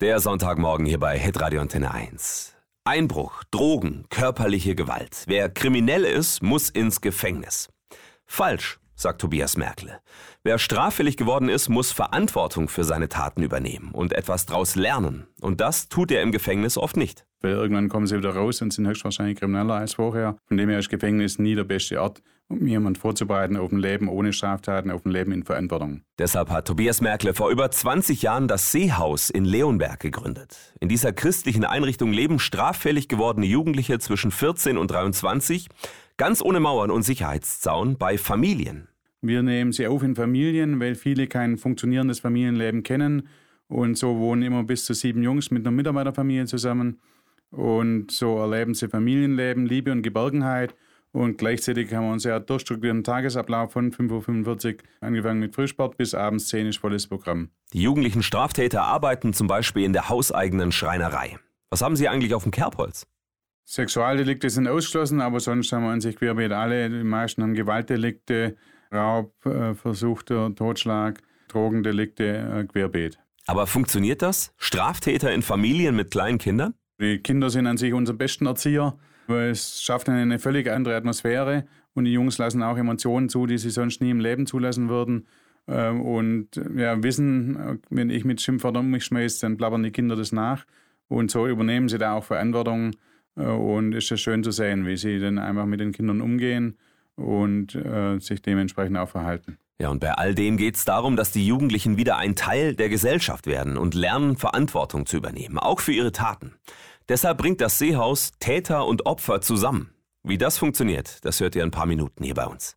Der Sonntagmorgen hier bei Hitradio Antenne 1. Einbruch, Drogen, körperliche Gewalt. Wer kriminell ist, muss ins Gefängnis. Falsch, sagt Tobias Merkle. Wer straffällig geworden ist, muss Verantwortung für seine Taten übernehmen und etwas daraus lernen. Und das tut er im Gefängnis oft nicht. Weil irgendwann kommen sie wieder raus und sind höchstwahrscheinlich krimineller als vorher. Von dem her ist Gefängnis nie der beste Ort, um jemanden vorzubereiten auf ein Leben ohne Straftaten, auf ein Leben in Verantwortung. Deshalb hat Tobias Merkle vor über 20 Jahren das Seehaus in Leonberg gegründet. In dieser christlichen Einrichtung leben straffällig gewordene Jugendliche zwischen 14 und 23, ganz ohne Mauern und Sicherheitszaun, bei Familien. Wir nehmen sie auf in Familien, weil viele kein funktionierendes Familienleben kennen. Und so wohnen immer bis zu sieben Jungs mit einer Mitarbeiterfamilie zusammen. Und so erleben sie Familienleben, Liebe und Geborgenheit. Und gleichzeitig haben wir einen sehr durchstrukturierten Tagesablauf von 5.45 Uhr, angefangen mit Frühsport bis abends 10 Uhr volles Programm. Die jugendlichen Straftäter arbeiten zum Beispiel in der hauseigenen Schreinerei. Was haben Sie eigentlich auf dem Kerbholz? Sexualdelikte sind ausgeschlossen, aber sonst haben wir an sich querbeet alle. Die meisten haben Gewaltdelikte, Raub, äh, versuchter Totschlag, Drogendelikte, äh, querbeet. Aber funktioniert das? Straftäter in Familien mit kleinen Kindern? Die Kinder sind an sich unsere besten Erzieher, weil es schafft eine völlig andere Atmosphäre und die Jungs lassen auch Emotionen zu, die sie sonst nie im Leben zulassen würden. Ähm, und ja, wissen, wenn ich mit Schimpfwörtern um mich schmeiße, dann plappern die Kinder das nach. Und so übernehmen sie da auch Verantwortung. Äh, und es ist schön zu sehen, wie sie dann einfach mit den Kindern umgehen und äh, sich dementsprechend auch verhalten. Ja, und bei all dem geht es darum, dass die Jugendlichen wieder ein Teil der Gesellschaft werden und lernen, Verantwortung zu übernehmen, auch für ihre Taten. Deshalb bringt das Seehaus Täter und Opfer zusammen. Wie das funktioniert, das hört ihr in ein paar Minuten hier bei uns.